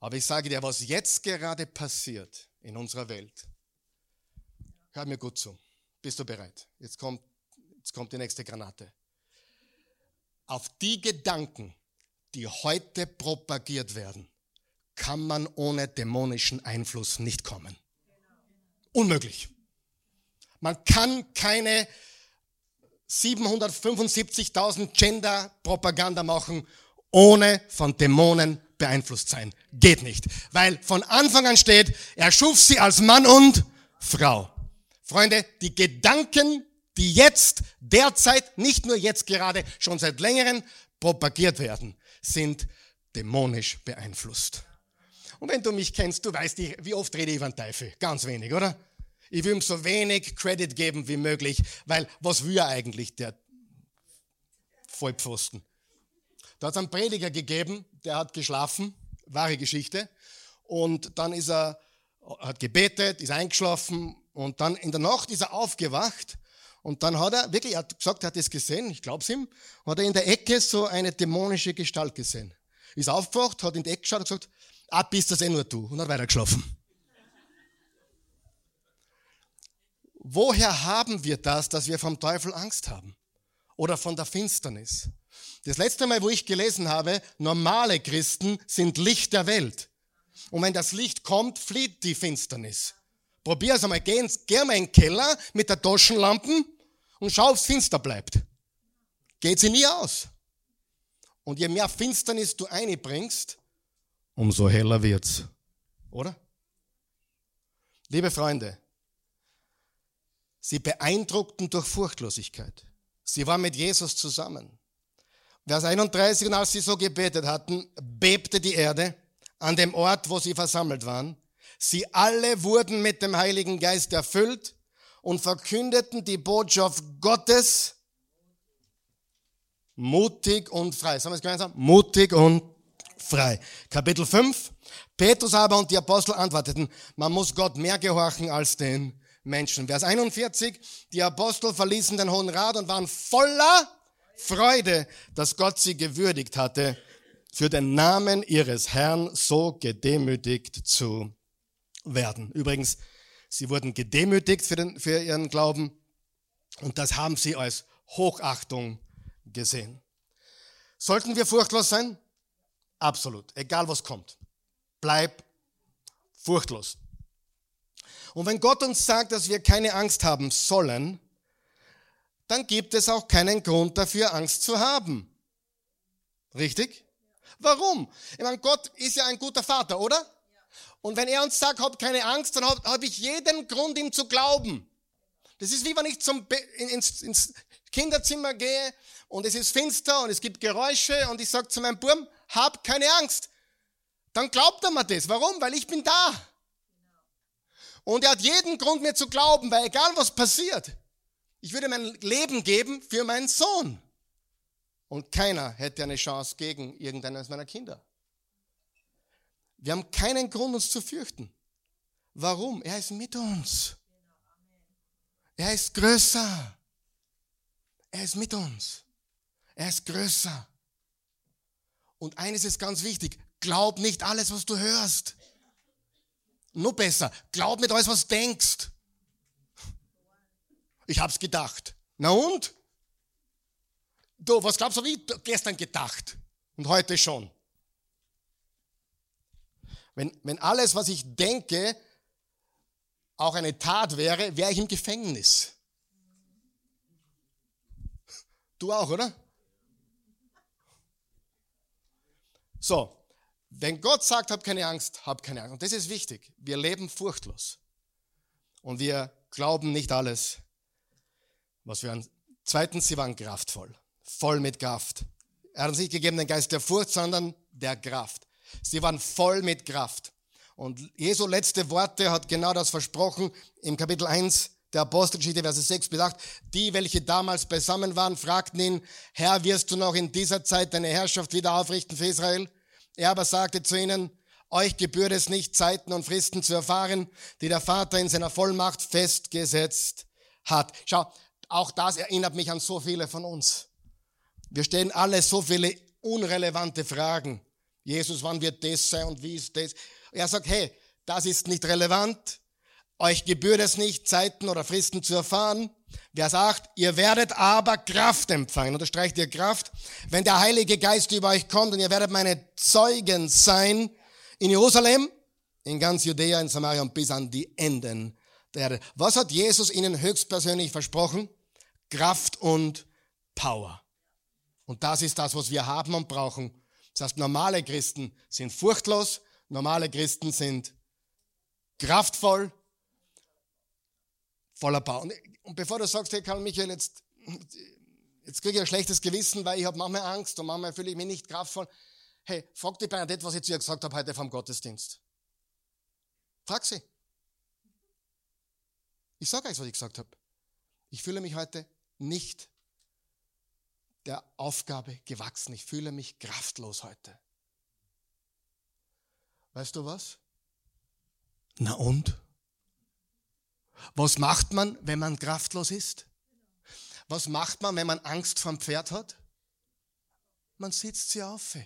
Aber ich sage dir, was jetzt gerade passiert in unserer Welt, hör mir gut zu. Bist du bereit? Jetzt kommt, jetzt kommt die nächste Granate. Auf die Gedanken, die heute propagiert werden, kann man ohne dämonischen Einfluss nicht kommen. Unmöglich. Man kann keine 775.000 Gender-Propaganda machen, ohne von Dämonen beeinflusst sein. Geht nicht. Weil von Anfang an steht, er schuf sie als Mann und Frau. Freunde, die Gedanken, die jetzt, derzeit, nicht nur jetzt gerade, schon seit längerem propagiert werden, sind dämonisch beeinflusst. Und wenn du mich kennst, du weißt, wie oft rede ich über den Teufel? Ganz wenig, oder? Ich will ihm so wenig Credit geben wie möglich, weil was will er eigentlich, der Vollpfosten? Da hat es einen Prediger gegeben, der hat geschlafen, wahre Geschichte, und dann ist er, hat gebetet, ist eingeschlafen, und dann in der Nacht ist er aufgewacht, und dann hat er, wirklich, er hat gesagt, er hat es gesehen, ich glaube es ihm, hat er in der Ecke so eine dämonische Gestalt gesehen. Ist aufgewacht, hat in die Ecke geschaut und gesagt, ah, bist das eh nur du, und hat weiter geschlafen. Woher haben wir das, dass wir vom Teufel Angst haben? Oder von der Finsternis? Das letzte Mal, wo ich gelesen habe, normale Christen sind Licht der Welt. Und wenn das Licht kommt, flieht die Finsternis. Probier es einmal, geh, geh mal in den Keller mit der Taschenlampe und schau, ob es finster bleibt. Geht sie nie aus. Und je mehr Finsternis du einbringst, umso heller wird's. Oder? Liebe Freunde, Sie beeindruckten durch Furchtlosigkeit. Sie waren mit Jesus zusammen. Vers 31, und als sie so gebetet hatten, bebte die Erde an dem Ort, wo sie versammelt waren. Sie alle wurden mit dem Heiligen Geist erfüllt und verkündeten die Botschaft Gottes mutig und frei. Sagen wir es gemeinsam? Mutig und frei. Kapitel 5. Petrus aber und die Apostel antworteten, man muss Gott mehr gehorchen als den Menschen. Vers 41, die Apostel verließen den Hohen Rat und waren voller Freude, dass Gott sie gewürdigt hatte, für den Namen ihres Herrn so gedemütigt zu werden. Übrigens, sie wurden gedemütigt für, den, für ihren Glauben und das haben sie als Hochachtung gesehen. Sollten wir furchtlos sein? Absolut. Egal was kommt. Bleib furchtlos. Und wenn Gott uns sagt, dass wir keine Angst haben sollen, dann gibt es auch keinen Grund dafür, Angst zu haben. Richtig? Warum? Ich meine, Gott ist ja ein guter Vater, oder? Und wenn er uns sagt, habt keine Angst, dann habe hab ich jeden Grund, ihm zu glauben. Das ist wie wenn ich zum ins, ins Kinderzimmer gehe und es ist finster und es gibt Geräusche und ich sage zu meinem Burm, hab keine Angst. Dann glaubt er mir das. Warum? Weil ich bin da. Und er hat jeden Grund, mir zu glauben, weil egal was passiert, ich würde mein Leben geben für meinen Sohn. Und keiner hätte eine Chance gegen irgendeines meiner Kinder. Wir haben keinen Grund, uns zu fürchten. Warum? Er ist mit uns. Er ist größer. Er ist mit uns. Er ist größer. Und eines ist ganz wichtig. Glaub nicht alles, was du hörst. Noch besser, glaub nicht alles, was du denkst. Ich hab's gedacht. Na und? Du, was glaubst du, wie ich gestern gedacht? Und heute schon. Wenn, wenn alles, was ich denke, auch eine Tat wäre, wäre ich im Gefängnis. Du auch, oder? So, wenn Gott sagt, hab keine Angst, hab keine Angst. Und das ist wichtig. Wir leben furchtlos. Und wir glauben nicht alles, was wir an. Zweitens, sie waren kraftvoll. Voll mit Kraft. Er hat uns nicht gegeben den Geist der Furcht, sondern der Kraft. Sie waren voll mit Kraft. Und Jesu letzte Worte hat genau das versprochen im Kapitel 1 der Apostelgeschichte, Verse 6 bis 8. Die, welche damals beisammen waren, fragten ihn, Herr, wirst du noch in dieser Zeit deine Herrschaft wieder aufrichten für Israel? Er aber sagte zu ihnen, euch gebührt es nicht, Zeiten und Fristen zu erfahren, die der Vater in seiner Vollmacht festgesetzt hat. Schau, auch das erinnert mich an so viele von uns. Wir stellen alle so viele unrelevante Fragen. Jesus, wann wird das sein und wie ist das? Er sagt, hey, das ist nicht relevant. Euch gebührt es nicht, Zeiten oder Fristen zu erfahren. Wer sagt, ihr werdet aber Kraft empfangen, unterstreicht ihr Kraft, wenn der Heilige Geist über euch kommt und ihr werdet meine Zeugen sein in Jerusalem, in ganz Judäa, in Samaria und bis an die Enden der Erde. Was hat Jesus ihnen höchstpersönlich versprochen? Kraft und Power. Und das ist das, was wir haben und brauchen. Das heißt, normale Christen sind furchtlos, normale Christen sind kraftvoll, voller Power. Und bevor du sagst, hey Karl Michael, jetzt, jetzt kriege ich ein schlechtes Gewissen, weil ich habe manchmal Angst und manchmal fühle ich mich nicht kraftvoll. Hey, frag die Bernadette, was ich zu ihr gesagt habe heute vom Gottesdienst. Frag sie. Ich sage euch, was ich gesagt habe. Ich fühle mich heute nicht der Aufgabe gewachsen. Ich fühle mich kraftlos heute. Weißt du was? Na und? Was macht man, wenn man kraftlos ist? Was macht man, wenn man Angst vom Pferd hat? Man sitzt sie auf.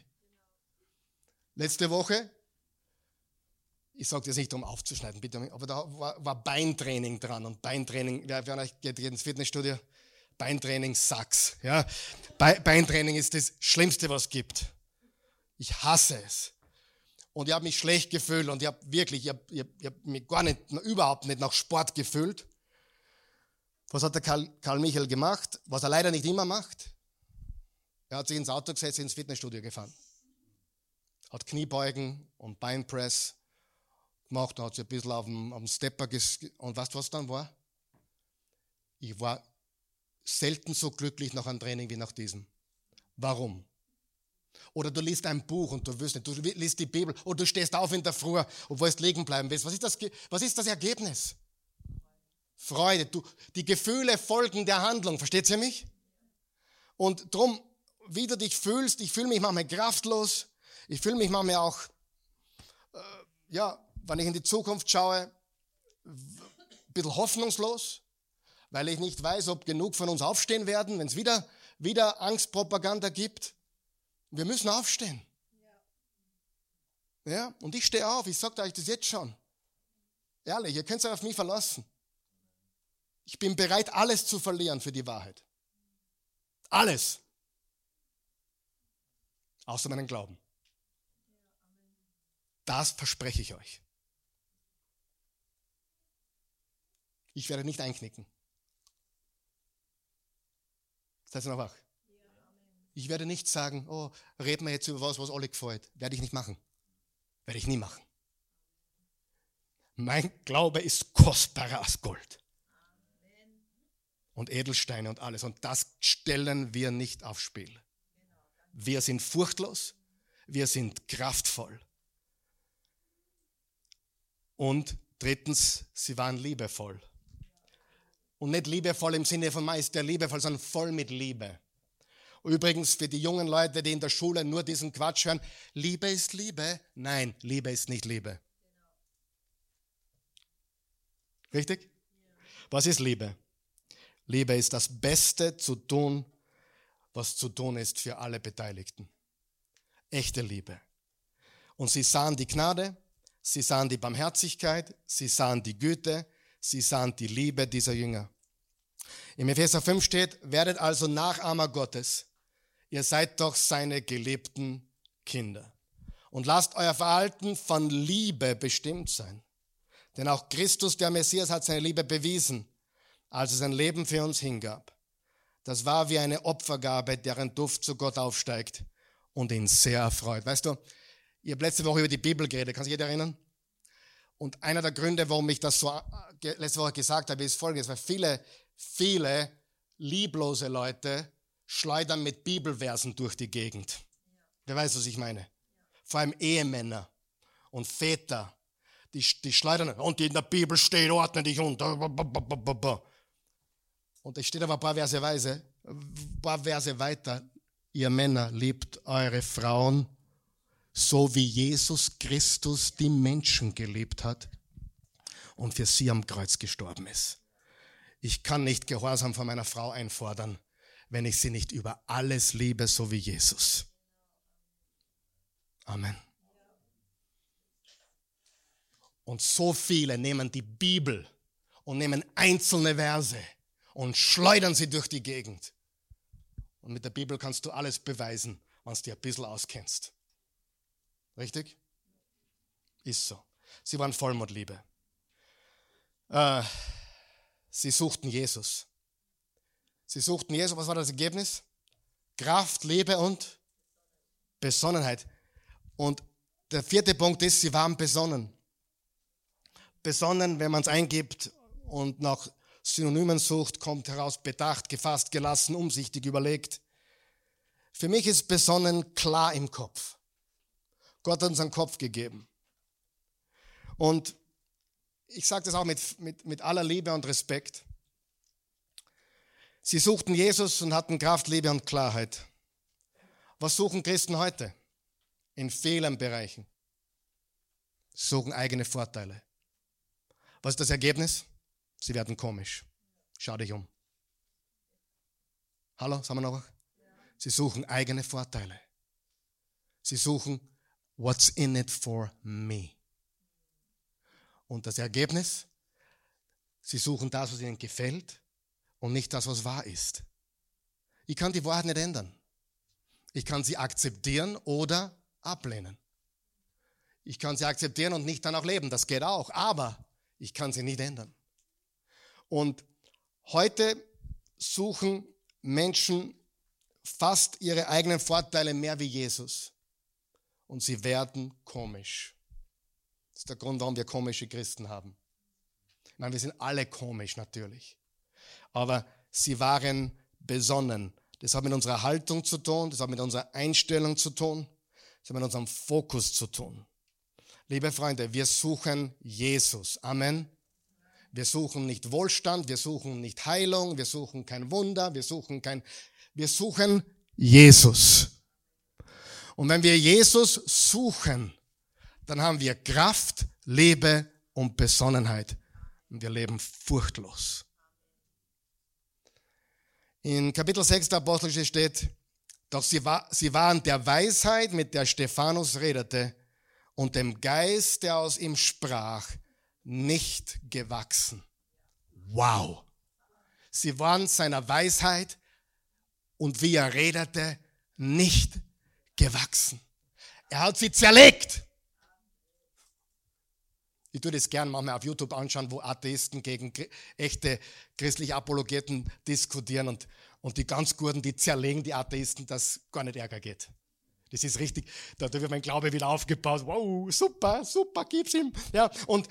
Letzte Woche ich sage das nicht, um aufzuschneiden, bitte, aber da war, war Beintraining dran und Beintraining, wer von euch geht ins Fitnessstudio? Beintraining sucks. Ja? Beintraining ist das Schlimmste, was es gibt. Ich hasse es. Und ich habe mich schlecht gefühlt und ich habe wirklich, ich habe hab, ich hab mich gar nicht, überhaupt nicht nach Sport gefühlt. Was hat der Karl, Karl Michael gemacht? Was er leider nicht immer macht. Er hat sich ins Auto gesetzt, ins Fitnessstudio gefahren. Hat Kniebeugen und Beinpress gemacht, hat sie ein bisschen auf dem, auf dem Stepper und weißt du, was dann war? Ich war selten so glücklich nach einem Training wie nach diesem. Warum? Oder du liest ein Buch und du wirst nicht, du liest die Bibel oder du stehst auf in der Früh und willst liegen bleiben willst. Was ist das, was ist das Ergebnis? Freude. Du, die Gefühle folgen der Handlung. Versteht ihr mich? Und drum, wie du dich fühlst, ich fühle mich manchmal kraftlos, ich fühle mich manchmal auch, äh, ja, wenn ich in die Zukunft schaue, ein bisschen hoffnungslos, weil ich nicht weiß, ob genug von uns aufstehen werden, wenn es wieder, wieder Angstpropaganda gibt. Wir müssen aufstehen. Ja, und ich stehe auf, ich sage euch das jetzt schon. Ehrlich, ihr könnt euch auf mich verlassen. Ich bin bereit, alles zu verlieren für die Wahrheit. Alles. Außer meinen Glauben. Das verspreche ich euch. Ich werde nicht einknicken. Seid ihr noch wach? Ich werde nicht sagen, oh, reden wir jetzt über was, was alle gefällt. Werde ich nicht machen. Werde ich nie machen. Mein Glaube ist kostbarer als Gold. Und Edelsteine und alles. Und das stellen wir nicht aufs Spiel. Wir sind furchtlos. Wir sind kraftvoll. Und drittens, sie waren liebevoll. Und nicht liebevoll im Sinne von Meister liebevoll, sondern voll mit Liebe. Übrigens für die jungen Leute, die in der Schule nur diesen Quatsch hören, Liebe ist Liebe. Nein, Liebe ist nicht Liebe. Richtig? Was ist Liebe? Liebe ist das Beste zu tun, was zu tun ist für alle Beteiligten. Echte Liebe. Und sie sahen die Gnade, sie sahen die Barmherzigkeit, sie sahen die Güte, sie sahen die Liebe dieser Jünger. Im Epheser 5 steht, werdet also Nachahmer Gottes. Ihr seid doch seine geliebten Kinder. Und lasst euer Verhalten von Liebe bestimmt sein. Denn auch Christus, der Messias, hat seine Liebe bewiesen, als er sein Leben für uns hingab. Das war wie eine Opfergabe, deren Duft zu Gott aufsteigt und ihn sehr erfreut. Weißt du, ich habe letzte Woche über die Bibel geredet, kann sich jeder erinnern? Und einer der Gründe, warum ich das so letzte Woche gesagt habe, ist folgendes, weil viele, viele lieblose Leute schleudern mit Bibelversen durch die Gegend. Wer weiß, was ich meine? Vor allem Ehemänner und Väter, die, die schleudern, und in der Bibel steht, ordne dich unter. Und es steht aber ein paar Verse, weise, ein paar Verse weiter, ihr Männer liebt eure Frauen so wie Jesus Christus die Menschen geliebt hat und für sie am Kreuz gestorben ist. ich kann nicht Gehorsam von meiner Frau einfordern, wenn ich sie nicht über alles liebe, so wie Jesus. Amen. Und so viele nehmen die Bibel und nehmen einzelne Verse und schleudern sie durch die Gegend. Und mit der Bibel kannst du alles beweisen, wenn du dir ein bisschen auskennst. Richtig? Ist so. Sie waren voll mit Liebe. Äh, sie suchten Jesus. Sie suchten Jesus. Was war das Ergebnis? Kraft, Liebe und Besonnenheit. Und der vierte Punkt ist, sie waren besonnen. Besonnen, wenn man es eingibt und nach Synonymen sucht, kommt heraus bedacht, gefasst, gelassen, umsichtig, überlegt. Für mich ist besonnen klar im Kopf. Gott hat uns einen Kopf gegeben. Und ich sage das auch mit, mit, mit aller Liebe und Respekt. Sie suchten Jesus und hatten Kraft, Liebe und Klarheit. Was suchen Christen heute? In vielen Bereichen. Sie suchen eigene Vorteile. Was ist das Ergebnis? Sie werden komisch. Schau dich um. Hallo, sagen wir noch? Sie suchen eigene Vorteile. Sie suchen, what's in it for me? Und das Ergebnis? Sie suchen das, was ihnen gefällt und nicht das, was wahr ist. Ich kann die Wahrheit nicht ändern. Ich kann sie akzeptieren oder ablehnen. Ich kann sie akzeptieren und nicht danach leben. Das geht auch. Aber ich kann sie nicht ändern. Und heute suchen Menschen fast ihre eigenen Vorteile mehr wie Jesus. Und sie werden komisch. Das ist der Grund, warum wir komische Christen haben. Ich meine, wir sind alle komisch natürlich. Aber sie waren besonnen. Das hat mit unserer Haltung zu tun, das hat mit unserer Einstellung zu tun, das hat mit unserem Fokus zu tun. Liebe Freunde, wir suchen Jesus. Amen. Wir suchen nicht Wohlstand, wir suchen nicht Heilung, wir suchen kein Wunder, wir suchen kein, wir suchen Jesus. Und wenn wir Jesus suchen, dann haben wir Kraft, Liebe und Besonnenheit. Und wir leben furchtlos. In Kapitel 6 der Apostelgeschichte steht, doch sie, war, sie waren der Weisheit, mit der Stephanus redete, und dem Geist, der aus ihm sprach, nicht gewachsen. Wow! Sie waren seiner Weisheit und wie er redete, nicht gewachsen. Er hat sie zerlegt. Ich tue das gern manchmal auf YouTube anschauen, wo Atheisten gegen echte christliche Apologeten diskutieren und, und die ganz Guten, die zerlegen die Atheisten, dass gar nicht Ärger geht. Das ist richtig, da wird mein Glaube wieder aufgebaut. Wow, super, super, gib's ihm. Ja, und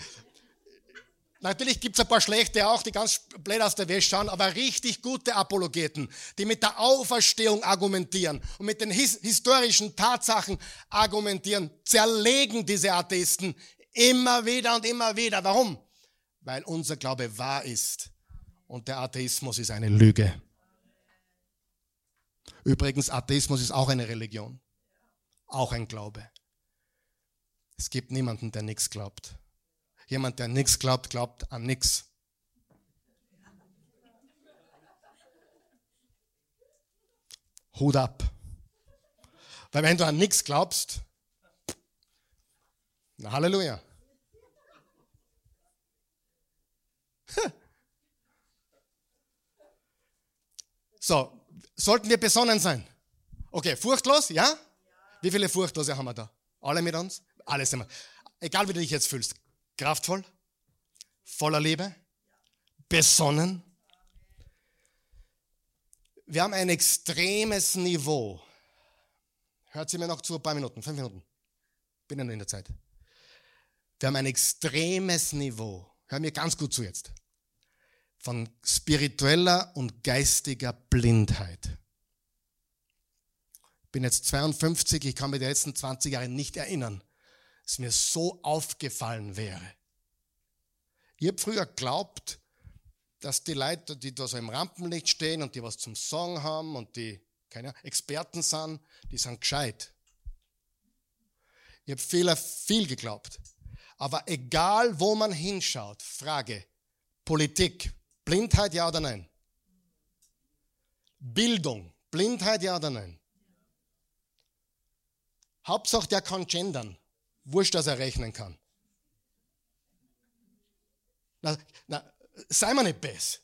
Natürlich gibt es ein paar schlechte auch, die ganz blöd aus der Wäsche schauen, aber richtig gute Apologeten, die mit der Auferstehung argumentieren und mit den his historischen Tatsachen argumentieren, zerlegen diese Atheisten immer wieder und immer wieder. Warum? Weil unser Glaube wahr ist und der Atheismus ist eine Lüge. Übrigens, Atheismus ist auch eine Religion, auch ein Glaube. Es gibt niemanden, der nichts glaubt. Jemand, der nichts glaubt, glaubt an nichts. Hut ab. Weil wenn du an nichts glaubst, Halleluja. So, sollten wir besonnen sein? Okay, furchtlos, ja? Wie viele Furchtlose haben wir da? Alle mit uns? Alle sind wir. Egal wie du dich jetzt fühlst kraftvoll, voller Liebe, besonnen. Wir haben ein extremes Niveau. Hört sie mir noch zu, ein paar Minuten, fünf Minuten. Bin ja noch in der Zeit. Wir haben ein extremes Niveau. Hör mir ganz gut zu jetzt. Von spiritueller und geistiger Blindheit. Ich bin jetzt 52, ich kann mich die letzten 20 Jahre nicht erinnern, es mir so aufgefallen wäre. Ich habe früher geglaubt, dass die Leute, die da so im Rampenlicht stehen und die was zum Song haben und die keine Experten sind, die sind gescheit. Ich habe viel, viel geglaubt. Aber egal, wo man hinschaut, Frage, Politik, Blindheit, ja oder nein? Bildung, Blindheit, ja oder nein? Hauptsache, der kann gendern. Wurscht, dass er rechnen kann. Na, na, sei mal nicht besser.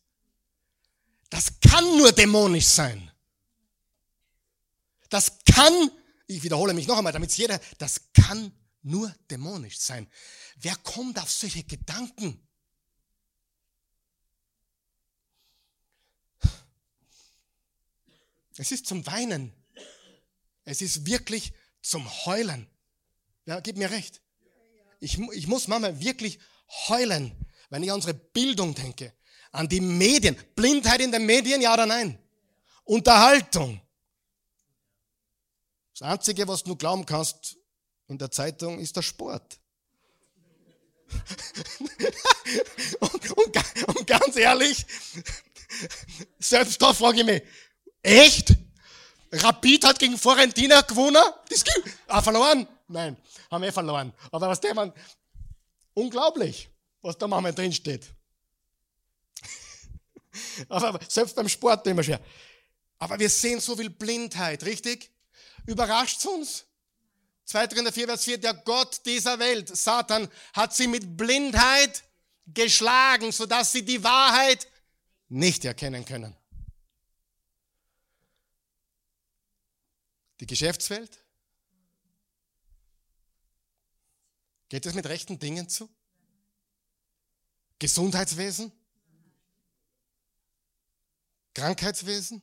Das kann nur dämonisch sein. Das kann, ich wiederhole mich noch einmal, damit es jeder, das kann nur dämonisch sein. Wer kommt auf solche Gedanken? Es ist zum Weinen. Es ist wirklich zum Heulen. Ja, gib mir recht. Ich, ich muss manchmal wirklich heulen, wenn ich an unsere Bildung denke, an die Medien. Blindheit in den Medien, ja oder nein? Unterhaltung. Das Einzige, was du glauben kannst in der Zeitung, ist der Sport. und, und, und, ganz ehrlich, selbst da frage ich mich, echt? Rapid hat gegen Florentina gewonnen? Das gibt, ah, verloren? Nein, haben wir verloren. Aber was der man, unglaublich, was da manchmal drin steht. Aber selbst beim Sport immer schwer. Aber wir sehen so viel Blindheit, richtig? Überrascht uns? 2. Korinther 4, Vers 4, der Gott dieser Welt, Satan, hat sie mit Blindheit geschlagen, sodass sie die Wahrheit nicht erkennen können. Die Geschäftswelt? Geht es mit rechten Dingen zu? Gesundheitswesen? Krankheitswesen?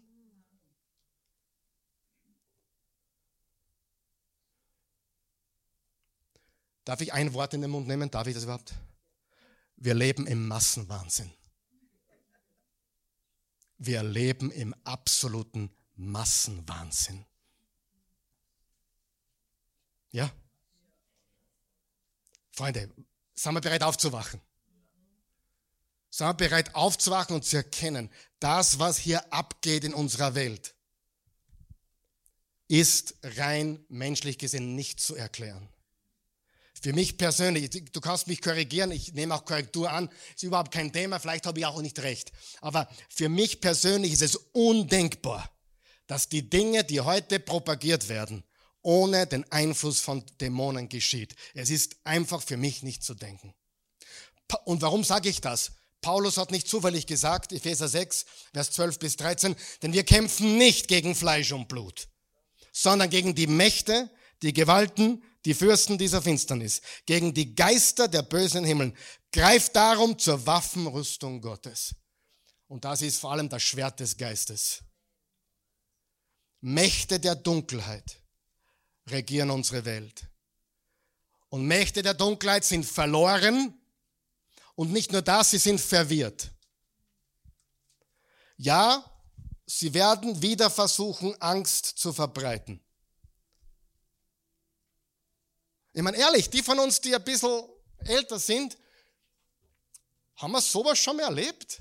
Darf ich ein Wort in den Mund nehmen? Darf ich das überhaupt? Wir leben im Massenwahnsinn. Wir leben im absoluten Massenwahnsinn. Ja? Freunde, sind wir bereit aufzuwachen? Sind wir bereit aufzuwachen und zu erkennen, das, was hier abgeht in unserer Welt, ist rein menschlich gesehen nicht zu erklären. Für mich persönlich, du kannst mich korrigieren, ich nehme auch Korrektur an, ist überhaupt kein Thema, vielleicht habe ich auch nicht recht. Aber für mich persönlich ist es undenkbar, dass die Dinge, die heute propagiert werden, ohne den Einfluss von Dämonen geschieht. Es ist einfach für mich nicht zu denken. Und warum sage ich das? Paulus hat nicht zufällig gesagt, Epheser 6, Vers 12 bis 13, denn wir kämpfen nicht gegen Fleisch und Blut, sondern gegen die Mächte, die Gewalten, die Fürsten dieser Finsternis, gegen die Geister der bösen Himmeln. Greift darum zur Waffenrüstung Gottes. Und das ist vor allem das Schwert des Geistes. Mächte der Dunkelheit regieren unsere Welt. Und Mächte der Dunkelheit sind verloren. Und nicht nur das, sie sind verwirrt. Ja, sie werden wieder versuchen, Angst zu verbreiten. Ich meine, ehrlich, die von uns, die ein bisschen älter sind, haben wir sowas schon mal erlebt?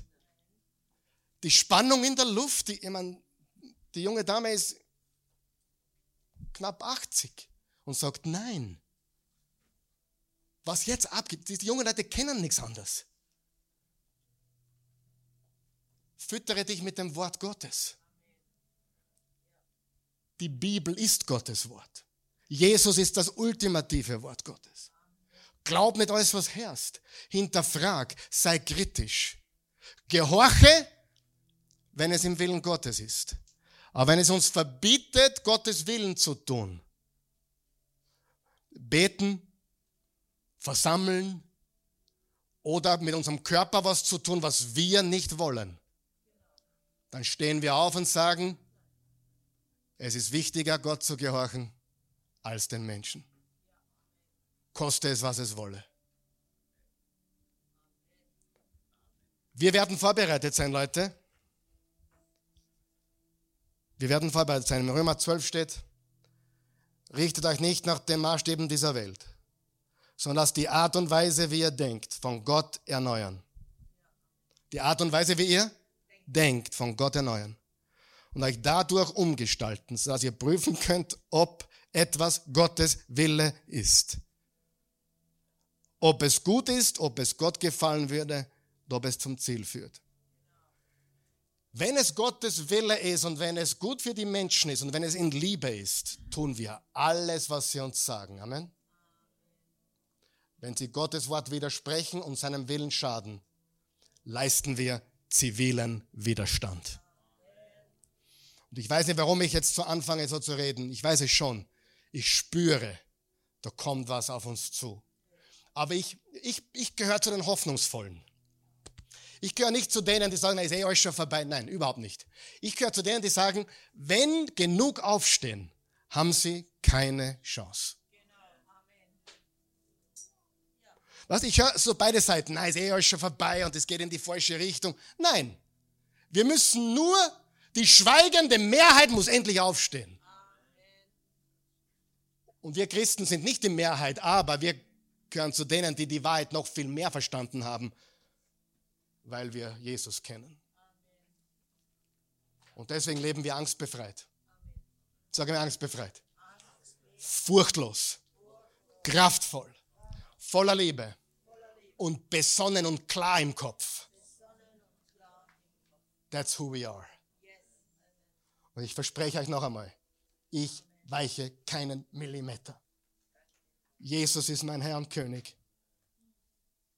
Die Spannung in der Luft, die, ich meine, die junge Dame ist knapp 80 und sagt nein. Was jetzt abgibt, die jungen Leute kennen nichts anderes. Füttere dich mit dem Wort Gottes. Die Bibel ist Gottes Wort. Jesus ist das ultimative Wort Gottes. Glaub nicht alles, was herrscht. Hinterfrag, sei kritisch. Gehorche, wenn es im Willen Gottes ist. Aber wenn es uns verbietet, Gottes Willen zu tun, beten, versammeln oder mit unserem Körper was zu tun, was wir nicht wollen, dann stehen wir auf und sagen, es ist wichtiger, Gott zu gehorchen, als den Menschen. Koste es, was es wolle. Wir werden vorbereitet sein, Leute. Wir werden vorbereitet sein. Im Römer 12 steht, richtet euch nicht nach den Maßstäben dieser Welt, sondern lasst die Art und Weise, wie ihr denkt, von Gott erneuern. Die Art und Weise, wie ihr denkt, von Gott erneuern. Und euch dadurch umgestalten, sodass ihr prüfen könnt, ob etwas Gottes Wille ist. Ob es gut ist, ob es Gott gefallen würde, ob es zum Ziel führt. Wenn es Gottes Wille ist und wenn es gut für die Menschen ist und wenn es in Liebe ist, tun wir alles, was sie uns sagen. Amen. Wenn sie Gottes Wort widersprechen und seinem Willen schaden, leisten wir zivilen Widerstand. Und ich weiß nicht, warum ich jetzt so anfange, so zu reden. Ich weiß es schon. Ich spüre, da kommt was auf uns zu. Aber ich, ich, ich gehöre zu den Hoffnungsvollen. Ich gehöre nicht zu denen, die sagen, na, ist eh alles schon vorbei. Nein, überhaupt nicht. Ich gehöre zu denen, die sagen, wenn genug aufstehen, haben sie keine Chance. Was, ich höre so beide Seiten, na, ist eh alles schon vorbei und es geht in die falsche Richtung. Nein, wir müssen nur, die schweigende Mehrheit muss endlich aufstehen. Und wir Christen sind nicht die Mehrheit, aber wir gehören zu denen, die die Wahrheit noch viel mehr verstanden haben weil wir Jesus kennen. Und deswegen leben wir angstbefreit. Sage mir angstbefreit. Furchtlos, kraftvoll, voller Liebe und besonnen und klar im Kopf. That's who we are. Und ich verspreche euch noch einmal, ich weiche keinen Millimeter. Jesus ist mein Herr und König.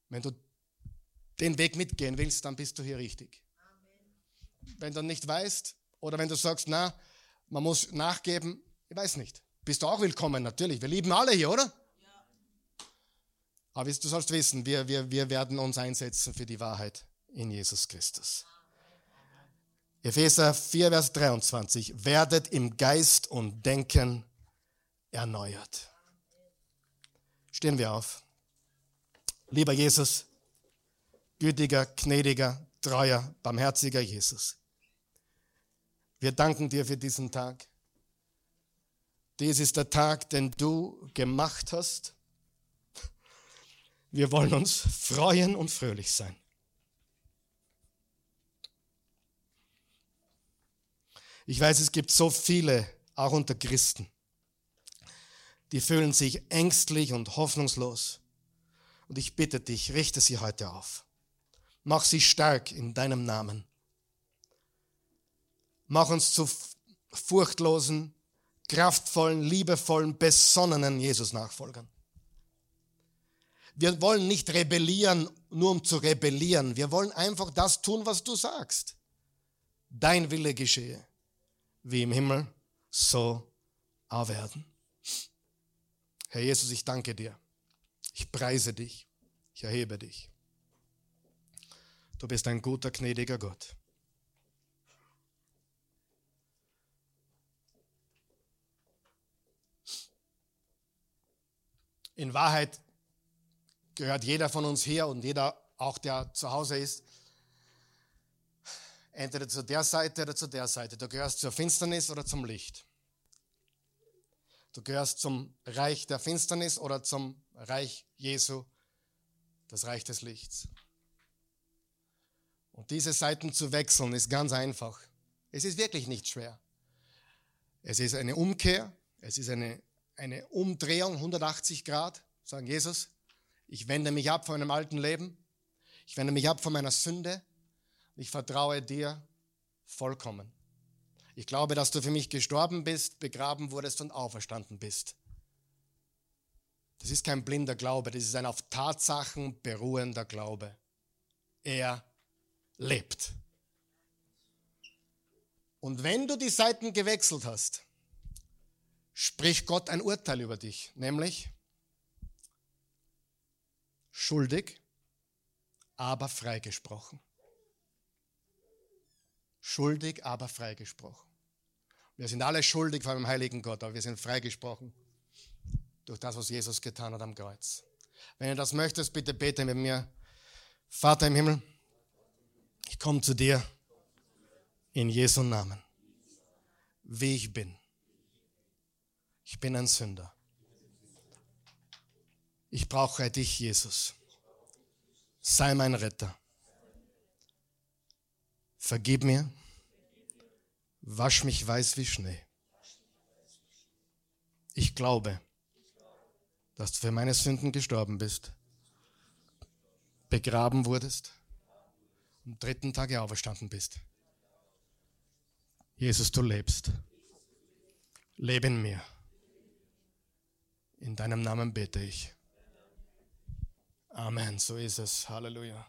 Wenn du den Weg mitgehen willst, dann bist du hier richtig. Wenn du nicht weißt oder wenn du sagst, na, man muss nachgeben, ich weiß nicht. Bist du auch willkommen, natürlich. Wir lieben alle hier, oder? Ja. Aber du sollst wissen, wir, wir, wir werden uns einsetzen für die Wahrheit in Jesus Christus. Epheser 4, Vers 23. Werdet im Geist und Denken erneuert. Stehen wir auf. Lieber Jesus, gütiger, gnädiger, treuer, barmherziger Jesus. Wir danken dir für diesen Tag. Dies ist der Tag, den du gemacht hast. Wir wollen uns freuen und fröhlich sein. Ich weiß, es gibt so viele, auch unter Christen, die fühlen sich ängstlich und hoffnungslos. Und ich bitte dich, richte sie heute auf. Mach sie stark in deinem Namen. Mach uns zu furchtlosen, kraftvollen, liebevollen, besonnenen Jesus-Nachfolgern. Wir wollen nicht rebellieren, nur um zu rebellieren. Wir wollen einfach das tun, was du sagst. Dein Wille geschehe, wie im Himmel, so auf Erden. Herr Jesus, ich danke dir. Ich preise dich. Ich erhebe dich. Du bist ein guter, gnädiger Gott. In Wahrheit gehört jeder von uns hier und jeder, auch der zu Hause ist, entweder zu der Seite oder zu der Seite. Du gehörst zur Finsternis oder zum Licht. Du gehörst zum Reich der Finsternis oder zum Reich Jesu, das Reich des Lichts. Und diese Seiten zu wechseln ist ganz einfach. Es ist wirklich nicht schwer. Es ist eine Umkehr, es ist eine, eine Umdrehung 180 Grad. Sagen Jesus, ich wende mich ab von einem alten Leben, ich wende mich ab von meiner Sünde, ich vertraue dir vollkommen. Ich glaube, dass du für mich gestorben bist, begraben wurdest und auferstanden bist. Das ist kein blinder Glaube, das ist ein auf Tatsachen beruhender Glaube. Er lebt. Und wenn du die Seiten gewechselt hast, spricht Gott ein Urteil über dich, nämlich schuldig, aber freigesprochen. Schuldig, aber freigesprochen. Wir sind alle schuldig vor dem heiligen Gott, aber wir sind freigesprochen durch das, was Jesus getan hat am Kreuz. Wenn du das möchtest, bitte bete mit mir. Vater im Himmel, ich komme zu dir in Jesu Namen, wie ich bin. Ich bin ein Sünder. Ich brauche dich, Jesus. Sei mein Retter. Vergib mir. Wasch mich weiß wie Schnee. Ich glaube, dass du für meine Sünden gestorben bist, begraben wurdest am dritten Tage auferstanden bist. Jesus, du lebst. Lebe in mir. In deinem Namen bete ich. Amen, so ist es. Halleluja.